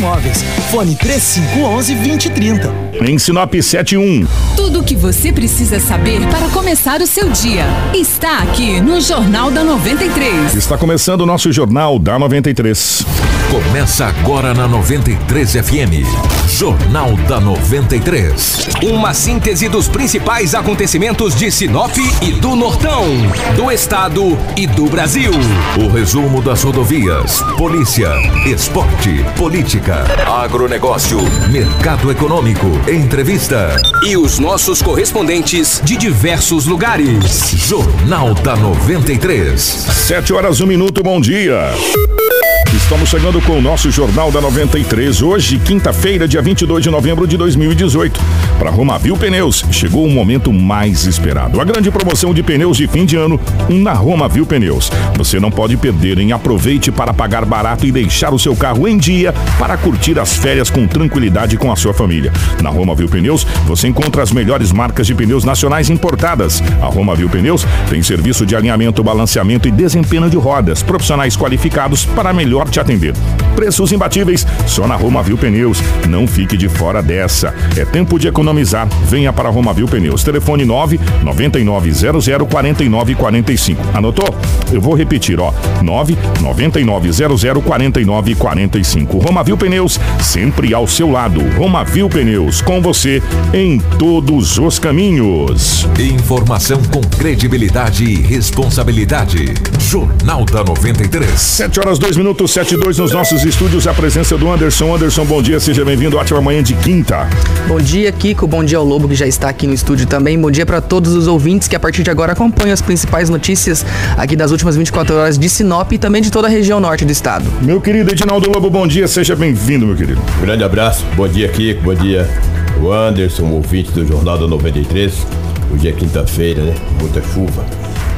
Móveis. Fone 3511 2030. Em Sinop 71. Tudo o que você precisa saber para começar o seu dia está aqui no Jornal da 93. Está começando o nosso Jornal da 93. Começa agora na 93 FM. Jornal da 93. Uma síntese dos principais acontecimentos de Sinop e do Nortão, do Estado e do Brasil. O resumo das rodovias, polícia, esporte, política, agronegócio, mercado econômico, entrevista. E os nossos correspondentes de diversos lugares. Jornal da 93. Sete horas, um minuto, bom dia. Estamos chegando com o nosso Jornal da 93, hoje, quinta-feira, dia 22 de novembro de 2018. Para Romavil Pneus, chegou o momento mais esperado. A grande promoção de pneus de fim de ano na Romavil Pneus. Você não pode perder, hein? Aproveite para pagar barato e deixar o seu carro em dia para curtir as férias com tranquilidade com a sua família. Na Romavil Pneus, você encontra as melhores marcas de pneus nacionais importadas. A Romavil Pneus tem serviço de alinhamento, balanceamento e desempenho de rodas, profissionais qualificados para melhor te atender. Preços imbatíveis só na Romavil Pneus. Não fique de fora dessa. É tempo de economizar. Venha para a Romavil Pneus. Telefone 9 9900 4945. Anotou? Eu vou repetir, ó. 9 9900 4945. Romavil Pneus, sempre ao seu lado. Romavil Pneus, com você em todos os caminhos. Informação com credibilidade e responsabilidade. Jornal da 93. 7 horas 2 minutos, 7 e 2 nos nossos estúdios. A presença do Anderson. Anderson, bom dia, seja bem-vindo. Ótima manhã de quinta. Bom dia, Kiko. Bom dia ao Lobo, que já está aqui no estúdio também. Bom dia para todos os ouvintes que a partir de agora acompanham as principais notícias aqui das últimas 24 horas de Sinop e também de toda a região norte do estado. Meu querido Edinaldo Lobo, bom dia, seja bem-vindo, meu querido. Grande abraço, bom dia, Kiko. Bom dia, o Anderson, ouvinte do Jornal da 93. Hoje é quinta-feira, né? Muita chuva.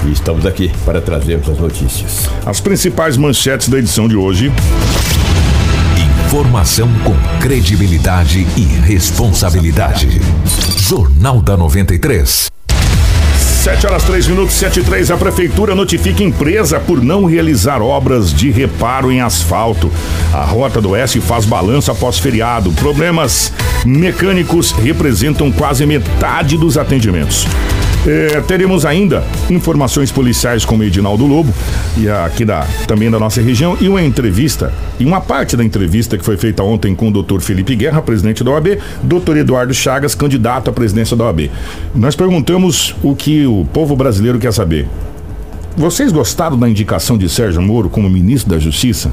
E estamos aqui para trazermos as notícias. As principais manchetes da edição de hoje. Informação com credibilidade e responsabilidade. Jornal da 93. 7 horas 3 minutos, 7 e 3. A prefeitura notifica empresa por não realizar obras de reparo em asfalto. A Rota do Oeste faz balanço após feriado. Problemas mecânicos representam quase metade dos atendimentos. É, teremos ainda informações policiais com o Edinaldo Lobo e aqui da, também da nossa região e uma entrevista e uma parte da entrevista que foi feita ontem com o doutor Felipe Guerra, presidente da OAB, doutor Eduardo Chagas, candidato à presidência da OAB. Nós perguntamos o que o povo brasileiro quer saber. Vocês gostaram da indicação de Sérgio Moro como ministro da Justiça?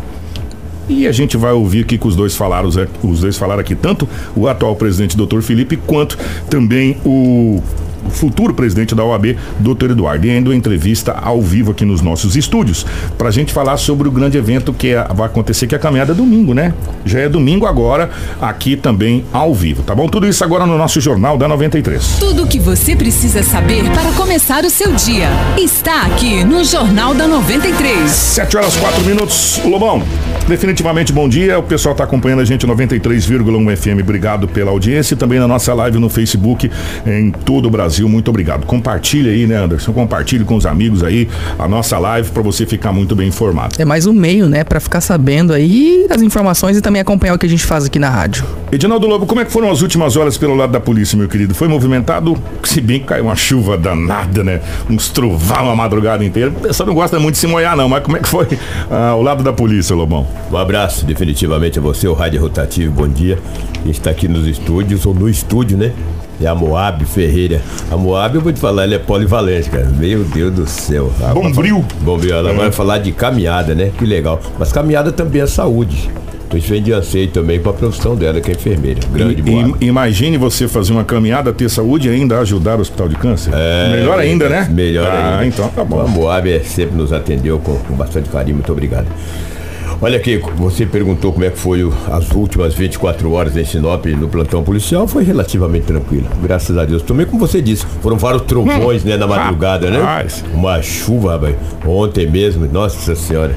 E a gente vai ouvir aqui que os dois falaram, os dois falaram aqui, tanto o atual presidente doutor Felipe, quanto também o futuro presidente da OAB, doutor Eduardo, e ainda uma entrevista ao vivo aqui nos nossos estúdios, para a gente falar sobre o grande evento que é, vai acontecer, que é a caminhada domingo, né? Já é domingo agora, aqui também ao vivo, tá bom? Tudo isso agora no nosso Jornal da 93. Tudo o que você precisa saber para começar o seu dia está aqui no Jornal da 93. 7 horas 4 minutos. Lobão, definitivamente bom dia. O pessoal está acompanhando a gente 93,1 FM. Obrigado pela audiência e também na nossa live no Facebook em todo o Brasil. Muito obrigado. Compartilhe aí, né, Anderson? Compartilhe com os amigos aí a nossa live para você ficar muito bem informado. É mais um meio, né, para ficar sabendo aí as informações e também acompanhar o que a gente faz aqui na rádio. Edinaldo Lobo, como é que foram as últimas horas pelo lado da polícia, meu querido? Foi movimentado? Se bem que caiu uma chuva danada, né? Uns trovão a madrugada inteira. O pessoal não gosta muito de se molhar, não, mas como é que foi ah, o lado da polícia, Lobão? Um abraço definitivamente a você, o Rádio Rotativo, bom dia. A gente está aqui nos estúdios, ou no estúdio, né? É a Moab Ferreira. A Moab, eu vou te falar, ela é polivalente, cara. Meu Deus do céu. Ela Bombril. Bombril, ela É. vai falar de caminhada, né? Que legal. Mas caminhada também é saúde. Então isso vem de anseio também para a profissão dela, que é enfermeira. Grande E- imagine você fazer uma caminhada, ter saúde e ainda ajudar o hospital de câncer. melhor ainda, né? Melhor ah, ainda. então tá A bom. Moab é, sempre nos atendeu com, com bastante carinho, muito obrigado. Olha aqui, você perguntou como é que foi o- as últimas 24 horas em Sinop no plantão policial, foi relativamente tranquilo, graças a Deus. Também como você disse, foram vários trovões, né, na madrugada, né? Uma chuva, rapaz, ontem mesmo, nossa senhora,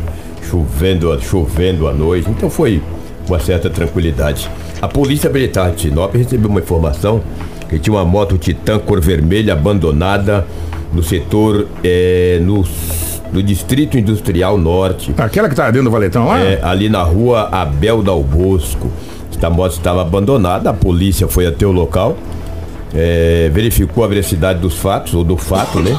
chovendo, chovendo à noite, então foi uma certa tranquilidade. A Polícia Militar de Sinop recebeu uma informação que tinha uma moto Titan cor vermelha abandonada no setor, é, no no Distrito Industrial Norte. Aquela que tá dentro do valetão lá? É, ali na rua Abel Dal Bosco. Esta moto estava abandonada, a polícia foi até o local, é, verificou a veracidade dos fatos, ou do fato, né?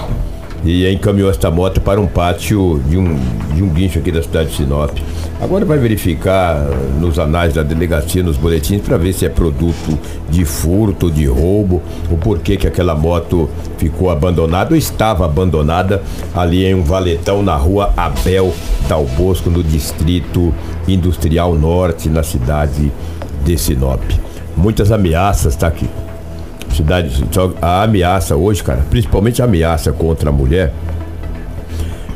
E encaminhou esta moto para um pátio de um, de um guincho aqui da cidade de Sinop. Agora vai verificar nos anais da delegacia, nos boletins, para ver se é produto de furto, de roubo, o porquê que aquela moto ficou abandonada ou estava abandonada ali em um valetão na rua Abel Dal Bosco, no distrito industrial norte, na cidade de Sinop. Muitas ameaças, tá aqui. Cidade, só a ameaça hoje, cara, principalmente a ameaça contra a mulher,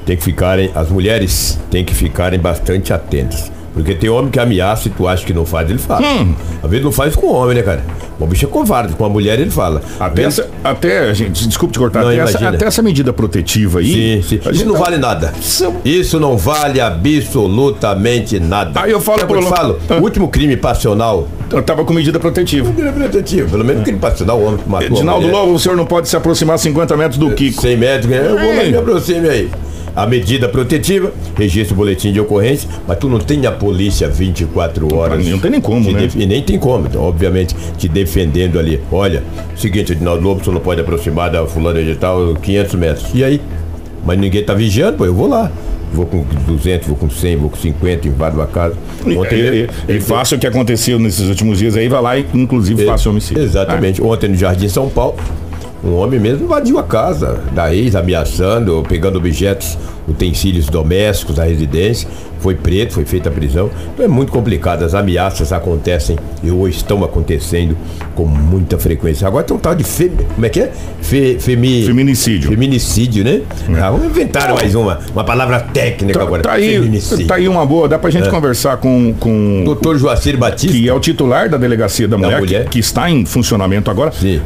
tem que ficarem, as mulheres têm que ficarem bastante atentas. Porque tem homem que ameaça e tu acha que não faz, ele faz. Hum. Às vezes não faz com o homem, né, cara? O bicho é covarde, com a mulher ele fala. Até, essa, até, gente, desculpe te cortar, Não, até essa, até essa medida protetiva aí. Sim, sim. Isso não tá- vale nada. Isso- Isso não vale absolutamente nada. Aí eu falo eu pro- falo? Ah. O último crime passional. Eu tava com medida protetiva. Pelo menos crime passional, o homem que matou. Edinaldo. Lobo, o senhor não pode se aproximar 50 metros do Kiko. 100 metros, eu vou me aproxime aí. A medida protetiva, registra o boletim de ocorrência, mas tu não tem a polícia 24 horas. Não tem nem como, né? E nem tem como, então, obviamente, te defendendo ali. Olha, seguinte, Edinaldo Lobo, você não pode aproximar da fulana de tal 500 metros. E aí? Mas ninguém tá vigiando, pô, eu vou lá. Vou com 200, vou com 100, vou com 50, invado a casa. Ontem E, e, e faça o que aconteceu nesses últimos dias aí, vai lá e inclusive faça o homicídio. Exatamente. Ontem no Jardim São Paulo, um homem mesmo invadiu a casa da ex, ameaçando, pegando objetos, utensílios domésticos da residência. Foi preso, foi feita a prisão. Então é muito complicado. As ameaças acontecem e ou estão acontecendo com muita frequência. Agora tem um tal de fem... como é que é? Fe... Femi... Feminicídio. Feminicídio, né? Ah, vamos inventar mais uma, uma palavra técnica Tá, agora. tá aí, Feminicídio. tá aí uma boa, dá pra É. gente conversar com, com Doutor Joacir Batista. que é o titular da Delegacia da Mulher, Mulher. Que, que está em funcionamento agora. Sim.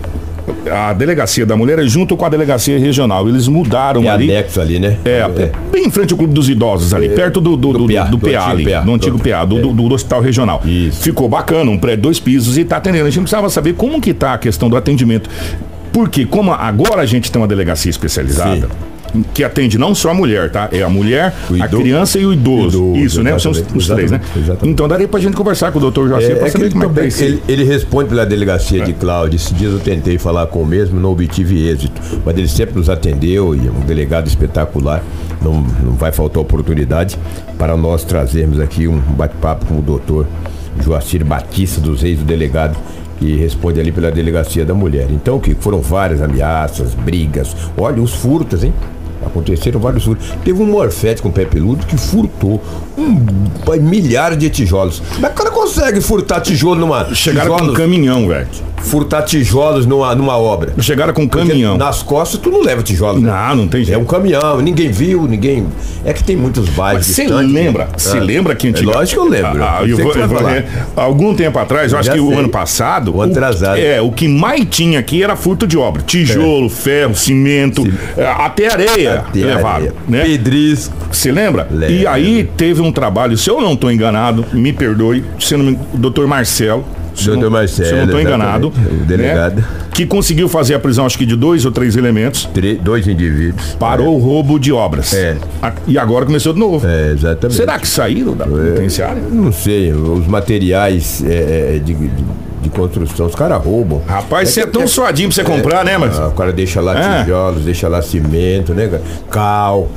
A Delegacia da Mulher é junto com a Delegacia Regional. Eles mudaram É ali. anexo ali, né? É, bem em frente ao Clube dos Idosos ali, perto do, do, do, PA, do, do PA ali, PA, do antigo do- PA, do, do, do Hospital Regional. Isso. Ficou bacana, um prédio, dois pisos e tá atendendo. A gente precisava saber como que tá a questão do atendimento. Porque como agora a gente tem uma delegacia especializada, que atende não só a mulher, tá? É a mulher, a criança e o idoso. Idoso, Isso, né? São os, os três, né? exatamente. Então daria pra gente conversar com o doutor Joacir É, pra é que saber ele, como é que tá isso. ele, ele responde pela delegacia de Cláudio. Esses dias eu tentei falar com o mesmo, não obtive êxito. Mas ele sempre nos atendeu e é um delegado espetacular. Não, não vai faltar oportunidade para nós trazermos aqui um bate-papo com o doutor Joacir Batista dos Reis, o delegado que responde ali pela delegacia da mulher. Então, que foram várias ameaças, brigas. Olha, os furtos, hein? Aconteceram vários furtos. Teve um morfete com pé peludo que furtou um, milhares de tijolos. Como é que o cara consegue furtar tijolo numa. Chegaram com um caminhão, velho. Furtar tijolos numa, numa obra. Chegaram com um Porque caminhão. Nas costas tu não leva tijolo. né? Não, não tem É jeito. um caminhão, ninguém viu, ninguém. É que tem muitos bairros. Você distantes, lembra? né? Você Ah. lembra que É antiga... lógico que eu lembro. Ah, Eu eu vou- eu vou- é, algum tempo atrás, eu acho Já que o sei. ano passado. O atrasado. É, o que mais tinha aqui era furto de obra. Tijolo, ferro, cimento, é, até areia Até levaram. areia. Né? Pedrisco. Você lembra? Lembro. E aí teve um trabalho, se eu não estou enganado, me perdoe, se eu não me... Dr. Marcelo. Não- Marcelo, Se eu não estou enganado. o delegado. né, Que conseguiu fazer a prisão, acho que de dois ou três elementos. Tre- dois indivíduos. Parou o roubo de obras. É. A- E agora começou de novo. É, exatamente. Será que saíram da penitenciária? Não sei, os materiais é, é, de, de, de construção, os caras roubam. Rapaz, você é, que- tão é- suadinho pra você comprar, né, mas Ah, o cara deixa lá É. tijolos, deixa lá cimento, né, cara? Cal,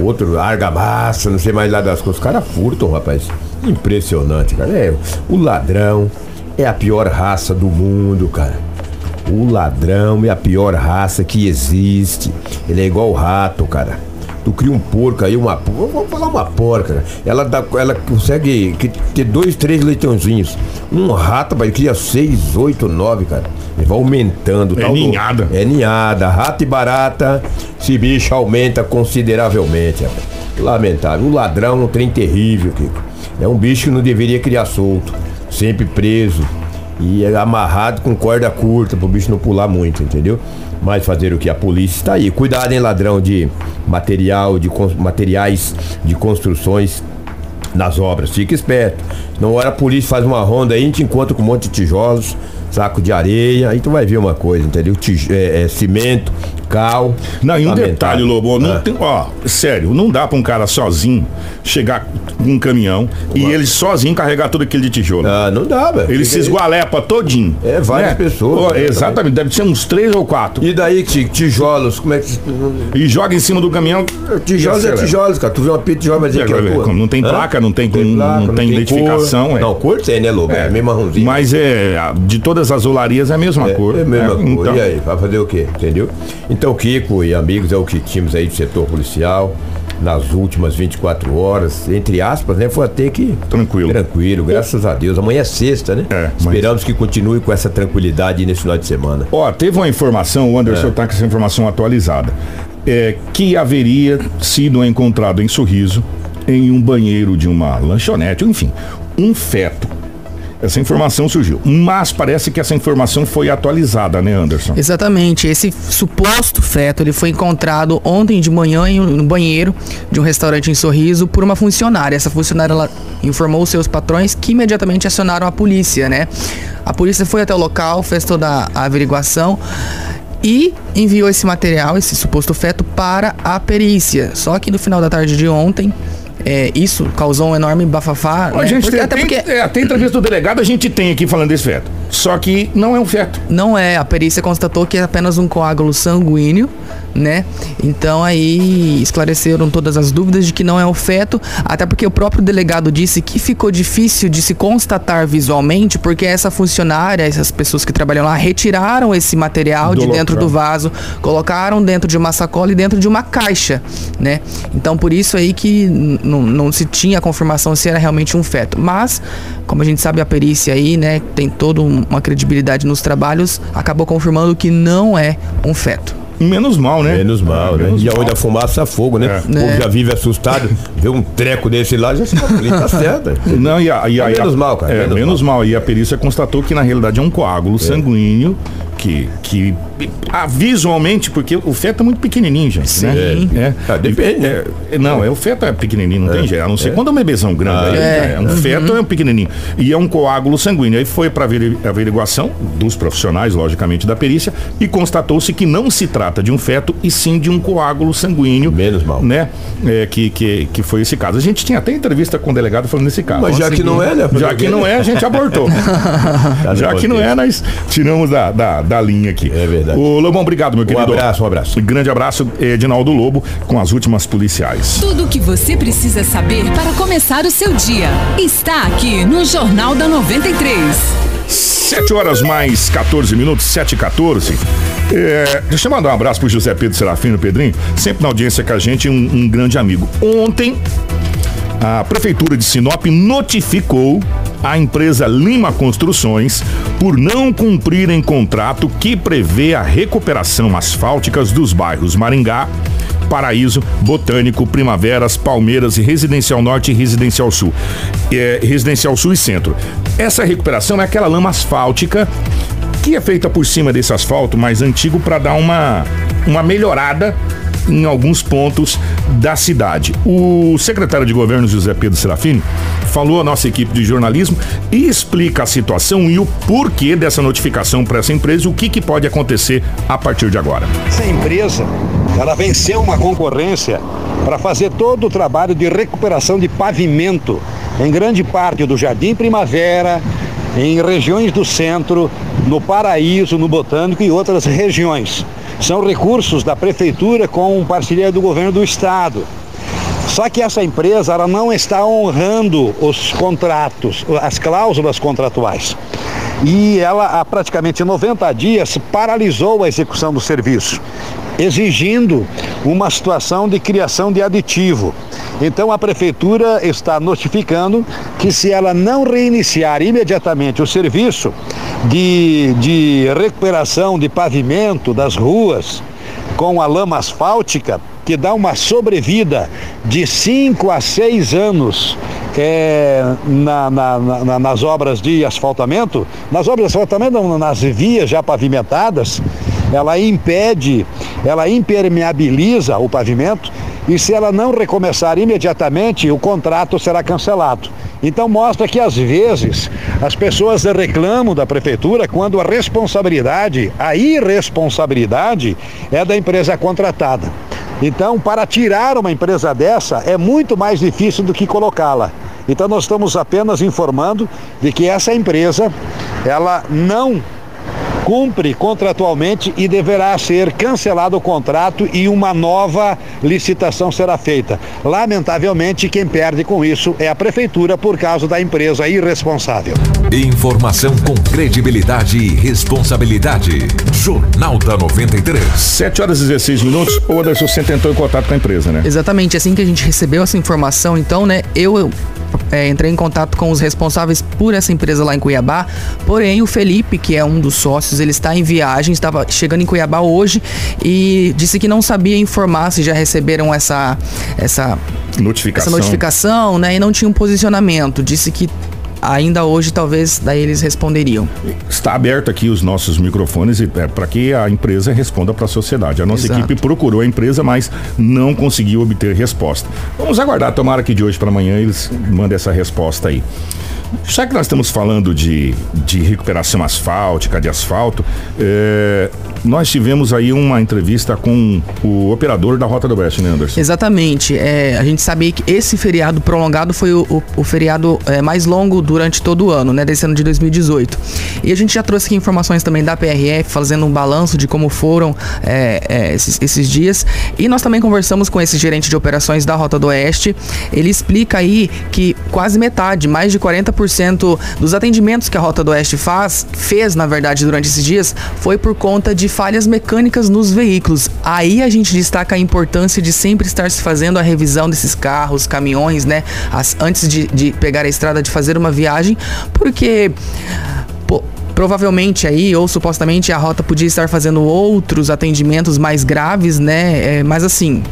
outro argamassa, não sei mais lá das coisas. Os caras furtam, rapaz. Impressionante, cara. É, o ladrão é a pior raça do mundo, cara. O ladrão é a pior raça que existe. Ele é igual o rato, cara. Tu cria um porco aí, uma. Vou falar uma porca. né? Ela, dá, ela consegue ter dois, três leitãozinhos. Um rato, vai cria seis, oito, nove, cara. Ele vai aumentando. É tal ninhada. É ninhada. Rato e barata, esse bicho aumenta consideravelmente. rapaz. Lamentável. O ladrão é um trem terrível, Kiko. É um bicho que não deveria criar solto. Sempre preso. E é amarrado com corda curta pro bicho não pular muito, entendeu? Mas fazer o que? A polícia está aí. Cuidado, hein, ladrão de material, de materiais de construções nas obras. Fica esperto. Na hora a polícia faz uma ronda aí, a gente encontra com um monte de tijolos, saco de areia, aí tu vai ver uma coisa, entendeu? Tij é, é, cimento, cal. Não, e um detalhe, Lobo, não Ah. tem, ó, sério, não dá pra um cara sozinho chegar com um caminhão e ele sozinho carregar tudo aquele de tijolo. Ah, não dá, velho. Ele Fica se esgualepa todinho. É, várias pessoas, né, exatamente, deve ser uns três ou quatro. E daí, ti- tijolos, como é que. E joga em cima do caminhão. Tijolos e é tijolos, cara. Tu vê uma pita de tijolo, dizer É, que é tua. não tem Hã? placa, não tem com- placa, não tem identificação, Cor. é. Não, cor tem, né, Lobo? É, meio marronzinho. Mas é, de todas as olarias é a mesma É, cor. é a mesma É, cor. então- E aí, vai fazer o quê? Entendeu? Então, Kiko e amigos, é o que tínhamos aí do setor policial nas últimas 24 horas, entre aspas, né? Foi até que. Tranquilo. Tranquilo, graças a Deus. Amanhã é sexta, né? É, mas- Esperamos que continue com essa tranquilidade nesse final de semana. Ó, teve uma informação, o É. Anderson tá com essa informação atualizada, é, que haveria sido encontrado em Sorriso, em um banheiro de uma lanchonete, enfim, um feto. Essa informação surgiu. Mas parece que essa informação foi atualizada, né, Anderson? Exatamente. Esse suposto feto ele foi encontrado ontem de manhã em um banheiro de um restaurante em Sorriso por uma funcionária. Essa funcionária ela informou os seus patrões que imediatamente acionaram a polícia, né? A polícia foi até o local, fez toda a averiguação e enviou esse material, esse suposto feto, para a perícia. Só que no final da tarde de ontem, é, isso causou um enorme bafafá. A né? gente Porque- tem, até tem, porque é, tem entrevista do delegado, a gente tem aqui falando desse feto. Só que não é um feto. Não é, a perícia constatou que é apenas um coágulo sanguíneo, né? Então aí esclareceram todas as dúvidas de que não é um feto, até porque o próprio delegado disse que ficou difícil de se constatar visualmente, porque essa funcionária, essas pessoas que trabalham lá, retiraram esse material Do de dentro local. do vaso, colocaram dentro de uma sacola e dentro de uma caixa, né? Então por isso aí que não- se tinha a confirmação se era realmente um feto. Mas, como a gente sabe, a perícia aí, né, tem toda um- uma credibilidade nos trabalhos, acabou confirmando que não é um feto. Menos mal, né? Menos mal, É, né? menos E mal. aonde a fumaça fogo, né? É. O povo É. já vive assustado, vê um treco desse lá, já se calcula, tá certo. Não, e a, e a- É e a- menos mal, cara, É, menos menos, mal. E a perícia constatou que na realidade é um coágulo sanguíneo que, que ah, visualmente, porque o feto é muito pequenininho, gente. Sim. Né? É. Ah, depende, né? É, não, é, o feto é pequenininho, não tem jeito. A não ser quando é um bebezão grande. Ah, aí, é. é. um feto é um pequenininho. E é um coágulo sanguíneo. Aí foi para averiguação dos profissionais, logicamente, da perícia, e constatou-se que não se trata de um feto e sim de um coágulo sanguíneo. Menos mal. Né? É, que, que, que foi esse caso. A gente tinha até entrevista com o delegado falando nesse caso. Mas já que não é, né? Já que não é, a gente abortou. Tá Já que não é, nós tiramos da, da, da linha aqui. É verdade. Ô, Lobão, obrigado, meu Um querido. abraço, um abraço. Grande abraço, Edinaldo Lobo, com as últimas policiais. Tudo o que você precisa saber para começar o seu dia está aqui no Jornal da 93. 7 horas mais 14 minutos, 7 e 14. É, deixa eu mandar um abraço pro José Pedro Serafino Pedrinho, sempre na audiência com a gente, um, um grande amigo. Ontem, a Prefeitura de Sinop notificou a empresa Lima Construções por não cumprirem contrato que prevê a recuperação asfálticas dos bairros Maringá, Paraíso, Botânico, Primaveras, Palmeiras, Residencial Norte e Residencial Sul. É, Residencial Sul e Centro. Essa recuperação é aquela lama asfáltica que é feita por cima desse asfalto mais antigo para dar uma, uma melhorada em alguns pontos da cidade. O secretário de governo José Pedro Serafini falou à nossa equipe de jornalismo e explica a situação e o porquê dessa notificação para essa empresa e o que, que pode acontecer a partir de agora. Essa empresa, ela venceu uma concorrência para fazer todo o trabalho de recuperação de pavimento em grande parte do Jardim Primavera, em regiões do centro, no Paraíso, no Botânico e outras regiões. São recursos da prefeitura com parceria do governo do estado. Só que essa empresa ela não está honrando os contratos, as cláusulas contratuais. E ela, há praticamente 90 dias, paralisou a execução do serviço, exigindo uma situação de criação de aditivo. Então a prefeitura está notificando que se ela não reiniciar imediatamente o serviço de, de recuperação de pavimento das ruas com a lama asfáltica, que dá uma sobrevida de 5 a 6 anos é, na- na- na- nas obras de asfaltamento, nas obras de asfaltamento, não, nas vias já pavimentadas, ela impede, ela impermeabiliza o pavimento e se ela não recomeçar imediatamente, o contrato será cancelado. Então mostra que às vezes as pessoas reclamam da prefeitura quando a responsabilidade, a irresponsabilidade é da empresa contratada. Então, para tirar uma empresa dessa é muito mais difícil do que colocá-la. Então, nós estamos apenas informando de que essa empresa, ela não cumpre contratualmente e deverá ser cancelado o contrato e uma nova licitação será feita. Lamentavelmente, quem perde com isso é a prefeitura por causa da empresa irresponsável. Informação com credibilidade e responsabilidade. Jornal da 93. 7 horas e 16 minutos. O Anderson, você tentou em contato com a empresa, né? Exatamente, assim que a gente recebeu essa informação, então, né, eu é, entrei em contato com os responsáveis por essa empresa lá em Cuiabá. Porém, o Felipe, que é um dos sócios, ele está em viagem, estava chegando em Cuiabá hoje e disse que não sabia informar se já receberam essa essa notificação, essa notificação, né? E não tinha um posicionamento. Disse que ainda hoje talvez daí eles responderiam. Está aberto aqui os nossos microfones é, para que a empresa responda para a sociedade. A nossa Exato. equipe procurou a empresa, mas não conseguiu obter resposta. Vamos aguardar, tomara que de hoje para amanhã eles mandem essa resposta aí. Já que nós estamos falando de, de recuperação asfáltica, de asfalto, é, nós tivemos aí uma entrevista com o operador da Rota do Oeste, né, Anderson? Exatamente. É, a gente sabe que esse feriado prolongado foi o, o, o feriado é, mais longo durante todo o ano, né? Desse ano de 2018. E a gente já trouxe aqui informações também da PRF, fazendo um balanço de como foram é, é, esses, esses dias. E nós também conversamos com esse gerente de operações da Rota do Oeste. Ele explica aí que quase metade, mais de 40% dos atendimentos que a Rota do Oeste faz, fez na verdade durante esses dias, foi por conta de falhas mecânicas nos veículos. Aí a gente destaca a importância de sempre estar se fazendo a revisão desses carros, caminhões, né? As, antes de, de pegar a estrada, de fazer uma viagem, porque. Provavelmente aí, ou supostamente, a rota podia estar fazendo outros atendimentos mais graves, né? É, mas assim,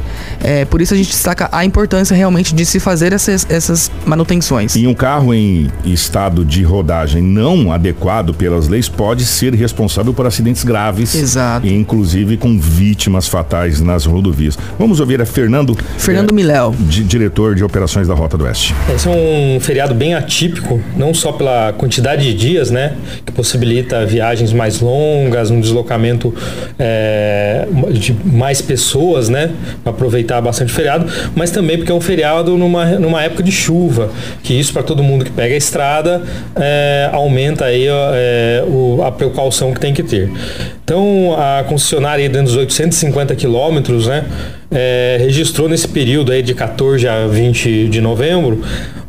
é, por isso a gente destaca a importância realmente de se fazer essas, essas manutenções. E um carro em estado de rodagem não adequado pelas leis pode ser responsável por acidentes graves. Exato. E inclusive com vítimas fatais nas rodovias. Vamos ouvir a Fernando. Fernando eh, Miléo. di- diretor de operações da Rota do Oeste. Esse é um feriado bem atípico, não só pela quantidade de dias, né, que possibilita viagens mais longas, um deslocamento é, de mais pessoas, né, aproveitar bastante o feriado, mas também porque é um feriado numa, numa época de chuva, que isso para todo mundo que pega a estrada é, aumenta aí é, o- a precaução que tem que ter. Então a concessionária dentro dos 850 quilômetros, né, é, registrou nesse período aí de 14 a 20 de novembro,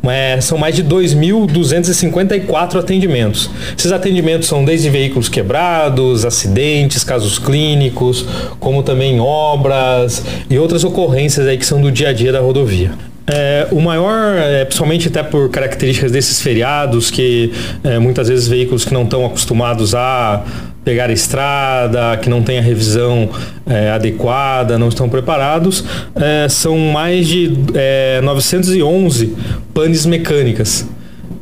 é, são mais de 2.254 atendimentos. Esses atendimentos são desde veículos quebrados, acidentes, casos clínicos, como também obras e outras ocorrências aí que são do dia a dia da rodovia. É, o maior, é, principalmente até por características desses feriados, que é, muitas vezes veículos que não estão acostumados a pegar a estrada, que não tem a revisão é, adequada, não estão preparados, é, são mais de é, 911 panes mecânicas.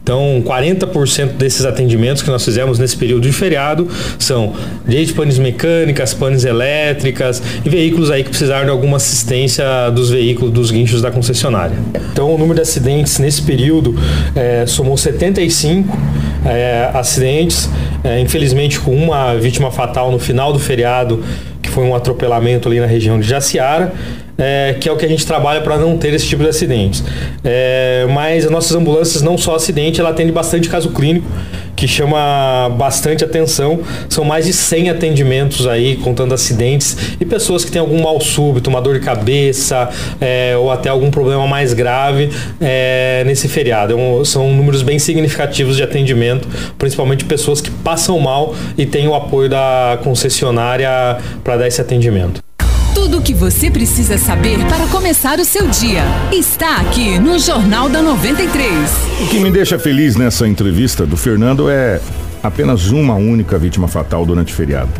Então, 40% desses atendimentos que nós fizemos nesse período de feriado são desde panes mecânicas, panes elétricas e veículos aí que precisaram de alguma assistência dos veículos, dos guinchos da concessionária. Então, o número de acidentes nesse período eh, somou 75 eh, acidentes, eh, infelizmente com uma vítima fatal no final do feriado, que foi um atropelamento ali na região de Jaciara é, que é o que a gente trabalha para não ter esse tipo de acidentes. É, mas as nossas ambulâncias, não só acidente, ela atende bastante caso clínico, que chama bastante atenção. São mais de 100 atendimentos aí, contando acidentes e pessoas que têm algum mal súbito, uma dor de cabeça é, ou até algum problema mais grave é, nesse feriado. É um- são números bem significativos de atendimento, principalmente pessoas que passam mal e têm o apoio da concessionária para dar esse atendimento. Tudo o que você precisa saber para começar o seu dia está aqui no Jornal da 93. O que me deixa feliz nessa entrevista do Fernando é apenas uma única vítima fatal durante o feriado.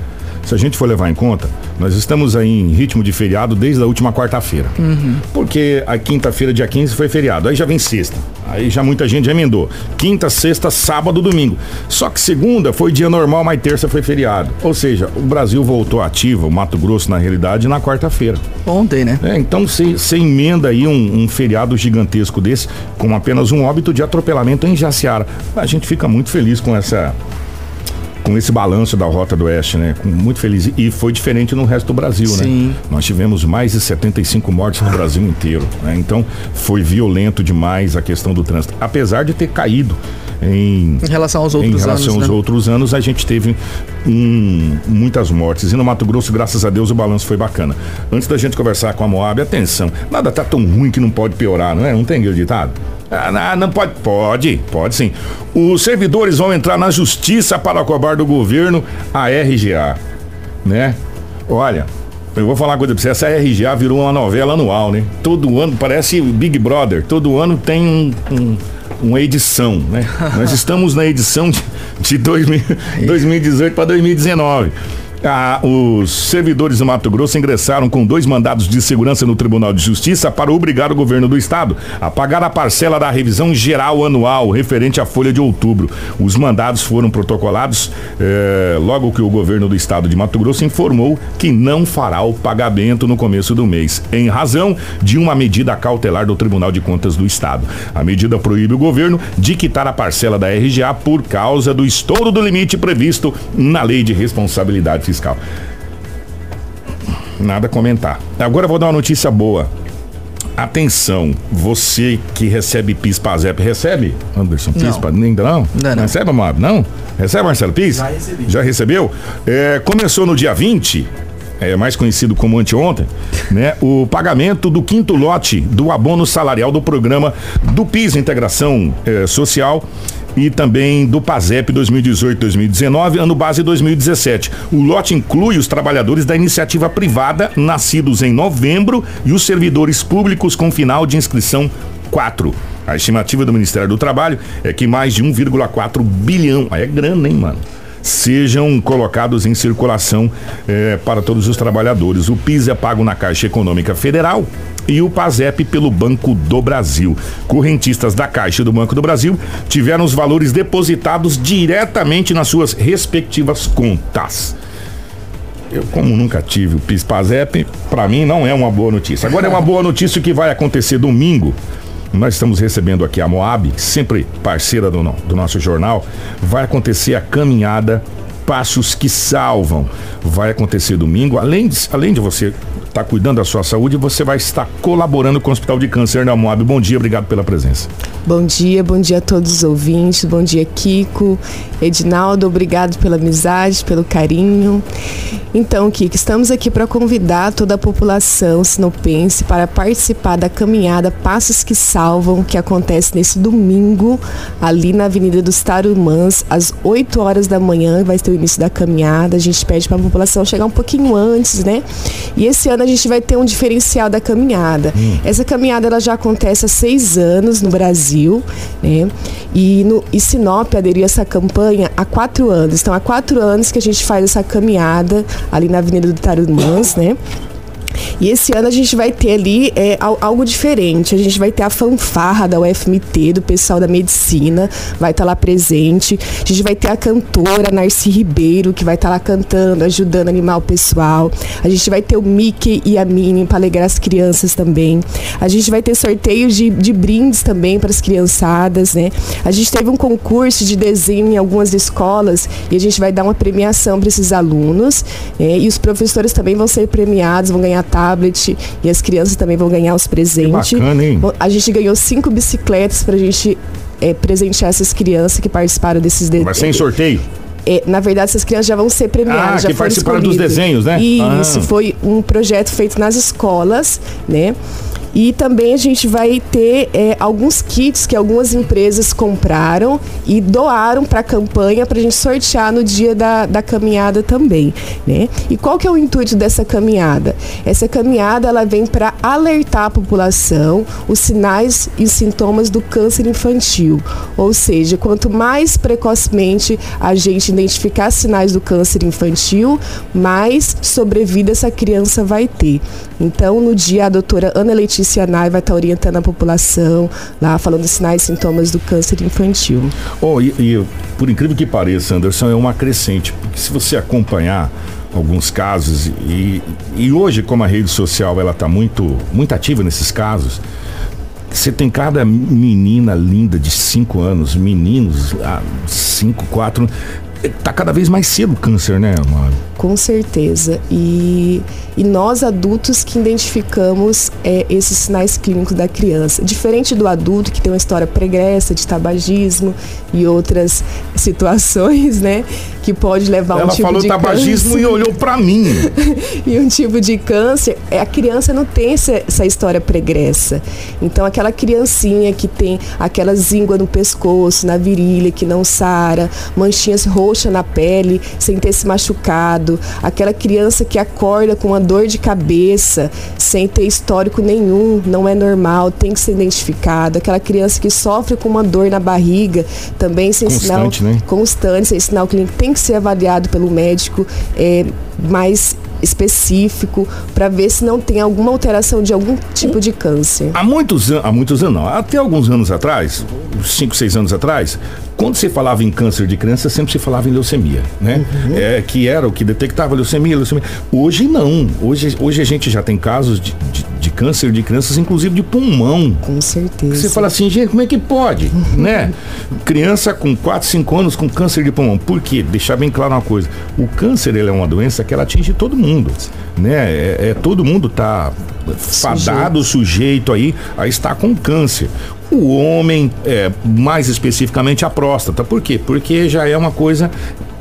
Se a gente for levar em conta, nós estamos aí em ritmo de feriado desde a última quarta-feira. Porque a quinta-feira, dia 15, foi feriado. Aí já vem sexta. Aí já muita gente já emendou. Quinta, sexta, sábado, domingo. Só que segunda foi dia normal, mas terça foi feriado. Ou seja, o Brasil voltou ativo, o Mato Grosso, na realidade, na quarta-feira. Ontem, né? É, então você emenda aí um, um feriado gigantesco desse, com apenas um óbito de atropelamento em Jaciara. A gente fica muito feliz com essa com esse balanço da Rota do Oeste, né? Muito feliz. E foi diferente no resto do Brasil, Sim. né? Nós tivemos mais de 75 mortes no Brasil inteiro. né? Então foi violento demais a questão do trânsito. Apesar de ter caído em. Em relação aos Em outros relação anos, aos né? outros anos, a gente teve um, muitas mortes. E no Mato Grosso, graças a Deus, o balanço foi bacana. Antes da gente conversar com a Moab, atenção, nada tá tão ruim que não pode piorar, não é? Não tem ditado? Ah, não, pode, pode, pode sim. Os servidores vão entrar na justiça para cobrar do governo a RGA, né? Olha, eu vou falar uma coisa pra você, essa RGA virou uma novela anual, né? Todo ano, parece Big Brother, todo ano tem um- um- uma edição, né? Nós estamos na edição de, de 2000 2018 para 2019. Ah, os servidores do Mato Grosso ingressaram com dois mandados de segurança no Tribunal de Justiça para obrigar o governo do estado a pagar a parcela da revisão geral anual referente à folha de outubro. Os mandados foram protocolados eh, logo que o governo do estado de Mato Grosso informou que não fará o pagamento no começo do mês, em razão de uma medida cautelar do Tribunal de Contas do Estado. A medida proíbe o governo de quitar a parcela da RGA por causa do estouro do limite previsto na Lei de Responsabilidade Fiscal. Nada a comentar. Agora eu vou dar uma notícia boa. Atenção, você que recebe PIS PASEP, recebe, Anderson? PIS, Não. ainda não? Ainda não. Recebe, Amado? Não? Recebe, Marcelo PIS? Já recebi. Já recebeu? É, começou no dia 20, é, mais conhecido como anteontem, né? O pagamento do quinto lote do abono salarial do programa do PIS Integração eh, Social e também do PASEP 2018-2019, ano base 2017. O lote inclui os trabalhadores da iniciativa privada nascidos em novembro e os servidores públicos com final de inscrição 4. A estimativa do Ministério do Trabalho é que mais de 1,4 bilhão, é grana, hein, mano? Sejam colocados em circulação eh, para todos os trabalhadores. O PIS é pago na Caixa Econômica Federal e o PASEP pelo Banco do Brasil. Correntistas da Caixa e do Banco do Brasil tiveram os valores depositados diretamente nas suas respectivas contas. Eu, como nunca tive o PIS PASEP, para mim não é uma boa notícia. Agora é uma boa notícia que vai acontecer domingo. Nós estamos recebendo aqui a Moab, sempre parceira do, do nosso jornal. Vai acontecer a caminhada Passos que Salvam. Vai acontecer domingo. Além de, além de você estar cuidando da sua saúde, você vai estar colaborando com o Hospital de Câncer da Moab. Bom dia, obrigado pela presença. Bom dia, bom dia a todos os ouvintes, bom dia Kiko, Edinaldo, obrigado pela amizade, pelo carinho. Então, Kiko, estamos aqui para convidar toda a população sinopense para participar da caminhada Passos que Salvam, que acontece nesse domingo, ali na Avenida dos Tarumãs, às 8 horas da manhã, vai ter início da caminhada. A gente pede para a população chegar um pouquinho antes, né? E esse ano a gente vai ter um diferencial da caminhada. Essa caminhada ela já acontece há seis anos no Brasil, né? E, no, e Sinop aderiu a essa campanha há quatro anos. Então, há quatro anos que a gente faz essa caminhada ali na Avenida do Tarumãs, né? E esse ano a gente vai ter ali é, al- algo diferente. A gente vai ter a fanfarra da UFMT, do pessoal da medicina, vai estar lá presente. A gente vai ter a cantora Narci Ribeiro, que vai estar lá cantando, ajudando a animar o pessoal. A gente vai ter o Mickey e a Minnie para alegrar as crianças também. A gente vai ter sorteios de, de brindes também para as criançadas, né? A gente teve um concurso de desenho em algumas escolas e a gente vai dar uma premiação para esses alunos. né? E os professores também vão ser premiados, vão ganhar tablet e as crianças também vão ganhar os presentes. bacana, hein? Bom, A gente ganhou cinco bicicletas para a gente é, presentear essas crianças que participaram desses desenhos. Vai ser em sorteio? É, na verdade, essas crianças já vão ser premiadas. Ah, já que participaram dos escolhidas. desenhos, né? Isso, Ah. foi um projeto feito nas escolas, né? E também a gente vai ter é, alguns kits que algumas empresas compraram e doaram para a campanha para a gente sortear no dia da, da caminhada também, né? E qual que é o intuito dessa caminhada? Essa caminhada ela vem para alertar a população os sinais e sintomas do câncer infantil, ou seja, quanto mais precocemente a gente identificar sinais do câncer infantil, mais sobrevida essa criança vai ter. Então, no dia, a doutora Ana Letícia Nai vai estar orientando a população, lá falando sinais e sintomas do câncer infantil. Oh, e, e por incrível que pareça, Anderson, é uma crescente, porque se você acompanhar alguns casos e, e hoje como a rede social ela está muito muito ativa nesses casos você tem cada menina linda de 5 anos, meninos, 5, 4, tá cada vez mais cedo o câncer, né, Mário? Com certeza. E, e nós adultos que identificamos é, esses sinais clínicos da criança. Diferente do adulto que tem uma história pregressa de tabagismo e outras situações, né? Que pode levar Ela um tipo falou de tabagismo câncer. e olhou para mim. e um tipo de câncer, é, a criança não tem essa, essa história pregressa. Então, aquela criancinha que tem aquela zíngua no pescoço, na virilha, que não sara, manchinhas roxas na pele, sem ter se machucado, aquela criança que acorda com uma dor de cabeça, sem ter histórico nenhum, não é normal, tem que ser identificado. Aquela criança que sofre com uma dor na barriga, também sem Constante, sinal né? constante, sem sinal clínico, tem que ser avaliado pelo médico é, mais específico para ver se não tem alguma alteração de algum tipo de câncer. Há muitos anos, há muitos anos não, até alguns anos atrás, 5, 6 anos atrás, quando se falava em câncer de criança, sempre se falava em leucemia, né? É, que era o que detectava leucemia, leucemia. Hoje não. Hoje, hoje a gente já tem casos de, de câncer de crianças, inclusive de pulmão. Com certeza. Você fala assim, gente, como é que pode? né? Criança com 4, 5 anos com câncer de pulmão. Por quê? Deixar bem claro uma coisa. O câncer ele é uma doença que ela atinge todo mundo. Né? É, é- todo mundo tá fadado, sujeito aí a estar com câncer. O homem, é, mais especificamente a próstata. Por quê? Porque já é uma coisa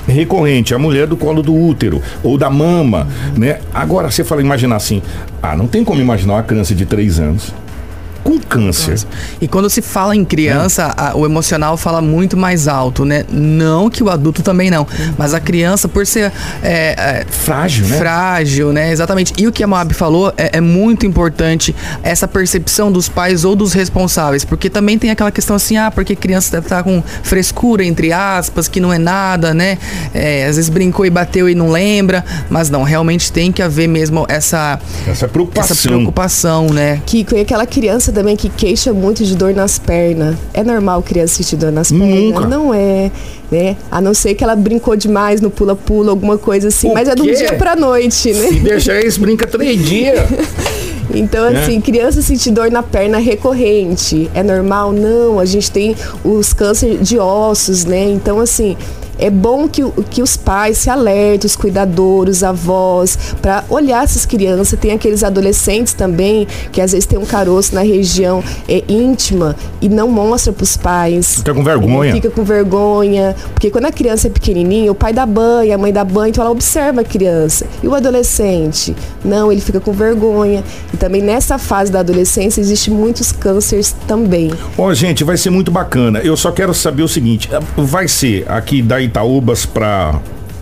recorrente, a mulher do colo do útero ou da mama, né? Agora você fala, imaginar assim, ah, não tem como imaginar uma criança de 3 anos com câncer. E quando se fala em criança, a- o emocional fala muito mais alto, né? Não que o adulto também não, mas a criança, por ser é, é, Frágil, né? frágil, né? Exatamente. E o que a Moab falou é, é muito importante essa percepção dos pais ou dos responsáveis, porque também tem aquela questão assim, ah, porque criança deve estar com frescura, entre aspas, que não é nada, né? É, às vezes brincou e bateu e não lembra, mas não, realmente tem que haver mesmo essa, Essa preocupação. essa preocupação, né? Kiko, e aquela criança também que queixa muito de dor nas pernas. É normal criança sentir dor nas pernas? Nunca. Não é, né? A não ser que ela brincou demais no pula-pula, alguma coisa assim. O mas é do dia pra noite, né? Se deixa isso, brinca três dias. Então, É. assim, criança sentir dor na perna recorrente. É normal? Não. A gente tem os câncer de ossos, né? Então, assim. É bom que, que os pais se alertem, os cuidadores, os avós, para olhar essas crianças. Tem aqueles adolescentes também que às vezes tem um caroço na região é, íntima e não mostra para os pais. Fica com vergonha. Fica com vergonha. Porque quando a criança é pequenininha, o pai dá banho, a mãe dá banho, então ela observa a criança. E o adolescente? Não, ele fica com vergonha. E também nessa fase da adolescência existe muitos cânceres também. Ó, gente, vai ser muito bacana. Eu só quero saber o seguinte: vai ser aqui da Itaúbas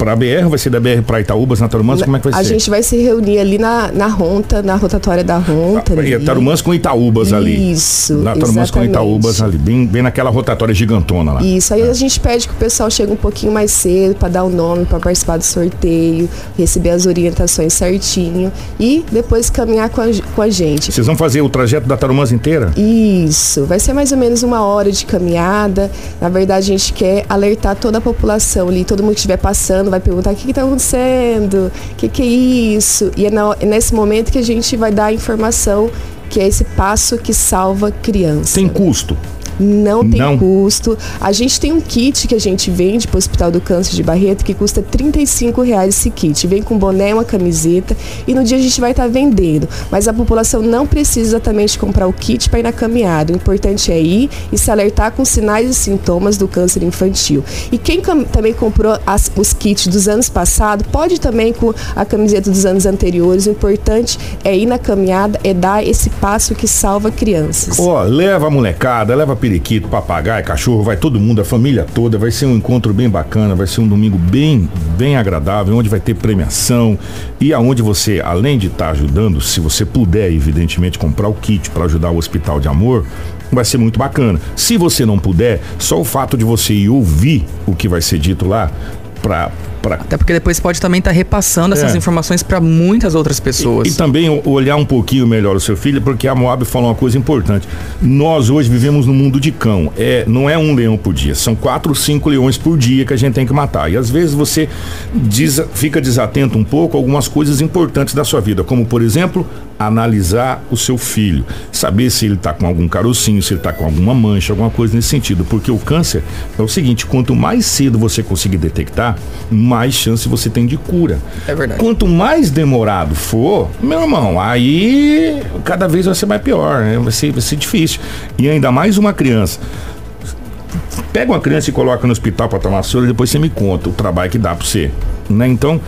pra, pra BR, vai ser da BR pra Itaúbas, na Tarumãs? Como é que vai a ser? gente vai se reunir ali na, na Ronta, na rotatória da Ronta. Ah, é Tarumãs com Itaúbas ali. Isso, Na Tarumãs com. Itaúbas ali, bem, bem naquela rotatória gigantona lá. Isso, aí a gente pede que o pessoal chegue um pouquinho mais cedo para dar o nome, para participar do sorteio, receber as orientações certinho e depois caminhar com a, com a gente. Vocês vão fazer o trajeto da Tarumãs inteira? Isso, vai ser mais ou menos uma hora de caminhada. Na verdade, a gente quer alertar toda a população ali, todo mundo que estiver passando vai perguntar o que está acontecendo, o que, que é isso. E é, na- é nesse momento que a gente vai dar a informação que é esse passo que salva criança. Tem custo? Não tem Não. custo. A gente tem um kit que a gente vende para o Hospital do Câncer de Barreto que custa 35 reais esse kit. Vem com boné, uma camiseta e no dia a gente vai estar vendendo. Mas a população não precisa exatamente comprar o kit para ir na caminhada. O importante é ir e se alertar com sinais e sintomas do câncer infantil. E quem também comprou as- os kits dos anos passados, pode também com a camiseta dos anos anteriores. O importante é ir na caminhada, é dar esse passo que salva crianças. Ó, leva a molecada, leva periquito, papagaio, cachorro, vai todo mundo, a família toda. Vai ser um encontro bem bacana, vai ser um domingo bem, bem agradável, onde vai ter premiação e aonde você, além de estar ajudando, se você puder, evidentemente, comprar o kit para ajudar o Hospital de Amor, vai ser muito bacana. Se você não puder, só o fato de você ir ouvir o que vai ser dito lá, pra. Pra Até porque depois pode também estar repassando essas É. informações para muitas outras pessoas. E também o- olhar um pouquinho melhor o seu filho, porque a Moab falou uma coisa importante. Nós hoje vivemos no mundo de cão. É, não é um leão por dia, são quatro, cinco leões por dia que a gente tem que matar. E às vezes você desa- fica desatento um pouco a algumas coisas importantes da sua vida, como por exemplo, analisar o seu filho, saber se ele está com algum carocinho, se ele está com alguma mancha, alguma coisa nesse sentido, porque o câncer é o seguinte, quanto mais cedo você conseguir detectar, mais chance você tem de cura. É verdade. Quanto mais demorado for, meu irmão, aí cada vez vai ser mais pior, né? vai, ser, vai ser difícil. E ainda mais uma criança. Pega uma criança e coloca no hospital para tomar soro e depois você me conta o trabalho que dá para você. Né? Então,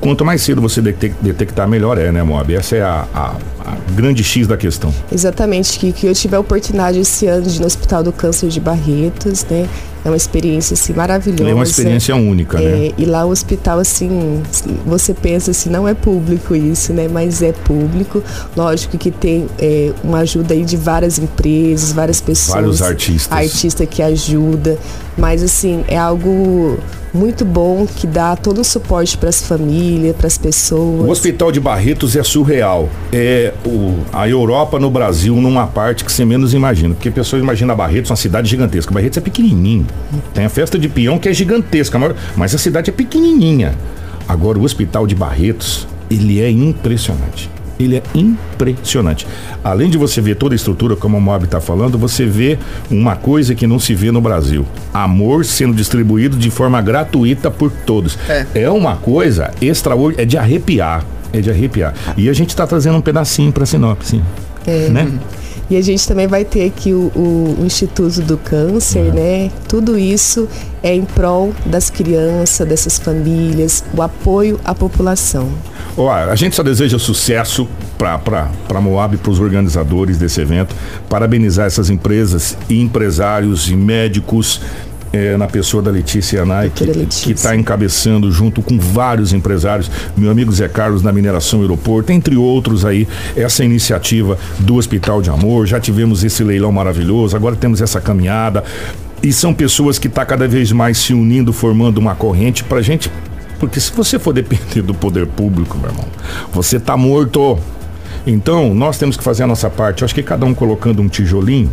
quanto mais cedo você detec- detectar, melhor é, né, Moab? Essa é a, a- a grande X da questão. Exatamente, que, que eu tive a oportunidade esse ano de ir no Hospital do Câncer de Barretos, né? É uma experiência assim maravilhosa. É uma experiência única, É, né? E lá o hospital, assim, você pensa assim, não é público isso, né? Mas é público. Lógico que tem é, uma ajuda aí de várias empresas, várias pessoas. Vários artistas. Artista que ajuda. Mas assim, é algo muito bom que dá todo um suporte para as famílias, para as pessoas. O Hospital de Barretos é surreal. É o, a Europa no Brasil numa parte que você menos imagina. Porque a pessoa imagina Barretos uma cidade gigantesca. Barretos é pequenininho. Tem a festa de peão que é gigantesca, mas- a cidade é pequenininha. Agora o Hospital de Barretos, ele é impressionante. Ele é impressionante. Além de você ver toda a estrutura, como o Moab está falando, você vê uma coisa que não se vê no Brasil: amor sendo distribuído de forma gratuita por todos. É. uma coisa extraordinária, é de arrepiar. É de arrepiar. E a gente está trazendo um pedacinho para Sinop, sim. É. Né? E a gente também vai ter aqui o, o Instituto do Câncer, né? Tudo isso é em prol das crianças, dessas famílias, o apoio à população. Ó, a gente só deseja sucesso para Moab, para os organizadores desse evento, parabenizar essas empresas e empresários e médicos. Eh, na pessoa da Letícia Yanai, que está encabeçando junto com vários empresários, meu amigo Zé Carlos da Mineração Aeroporto, entre outros aí, essa iniciativa do Hospital de Amor. Já tivemos esse leilão maravilhoso, agora temos essa caminhada. E são pessoas que estão cada vez mais se unindo, formando uma corrente para gente porque se você for depender do poder público, meu irmão, você tá morto. Então, nós temos que fazer a nossa parte. Eu acho que cada um colocando um tijolinho,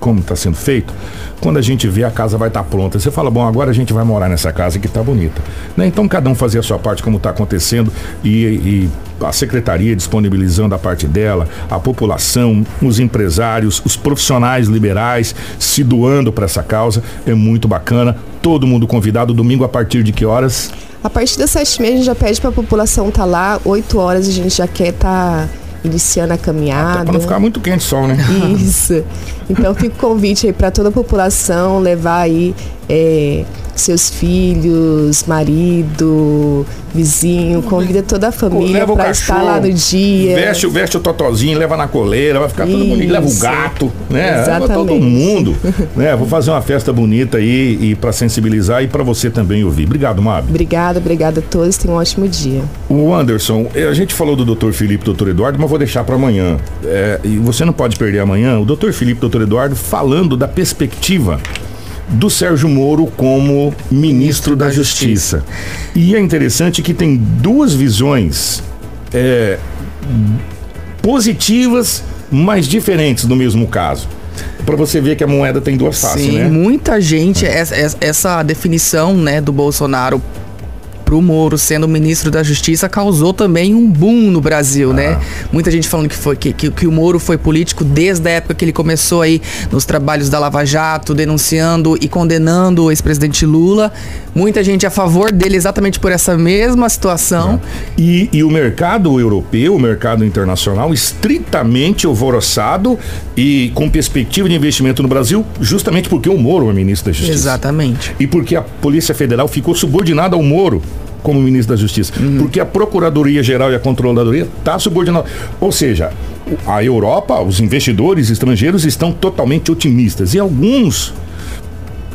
como está sendo feito, quando a gente vê a casa vai estar pronta. Você fala, bom, agora a gente vai morar nessa casa que está bonita. Né? Então, cada um fazer a sua parte, como está acontecendo, e, e a secretaria disponibilizando a parte dela, a população, os empresários, os profissionais liberais se doando para essa causa. É muito bacana. Todo mundo convidado, domingo a partir de que horas? A partir das sete e meia, a gente já pede para a população estar lá. Oito horas a gente já quer estar iniciando a caminhada. Para não ficar muito quente sol, né? Isso. Então fica o convite aí para toda a população levar aí é, seus filhos, marido, vizinho, convida toda a família para estar lá no dia. Veste, veste o totozinho, leva na coleira, vai ficar tudo bonito. Leva o Isso. gato, né? Leva todo Exatamente. mundo. né? Vou fazer uma festa bonita aí e para sensibilizar e para você também ouvir. Obrigado, Mab. Obrigada, obrigada a todos. Tenham um ótimo dia. O Anderson, eh, a gente falou do Dr. Felipe e Dr. Eduardo, mas vou deixar para amanhã. É, e você não pode perder amanhã o Dr. Felipe e Dr. Eduardo falando da perspectiva do Sérgio Moro como ministro da Justiça. E é interessante que tem duas visões é, positivas, mas diferentes no mesmo caso. Para você ver que a moeda tem duas faces, Sim, né? muita gente, essa, essa- essa definição né, do Bolsonaro pro Moro sendo ministro da Justiça causou também um boom no Brasil, né? ah. né? Muita gente falando que, foi, que, que, que, o Moro foi político desde a época que ele começou aí nos trabalhos da Lava Jato, denunciando e condenando o ex-presidente Lula. Muita gente a favor dele exatamente por essa mesma situação. E, e o mercado europeu, o mercado internacional, estritamente alvoroçado e com perspectiva de investimento no Brasil, justamente porque o Moro é ministro da Justiça. Exatamente. E porque a Polícia Federal ficou subordinada ao Moro como ministro da Justiça. Uhum. Porque a Procuradoria Geral e a Controladoria está subordinada. Ou seja, a Europa, os investidores estrangeiros estão totalmente otimistas. E alguns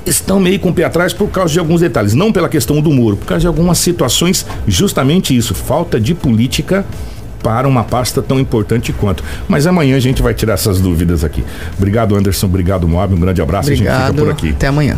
estão meio com o pé atrás por causa de alguns detalhes. Não pela questão do muro, por causa de algumas situações, justamente isso, falta de política para uma pasta tão importante quanto. Mas amanhã a gente vai tirar essas dúvidas aqui. Obrigado, Anderson. Obrigado, Moab. Um grande abraço. Obrigado. A gente fica por aqui. Até amanhã.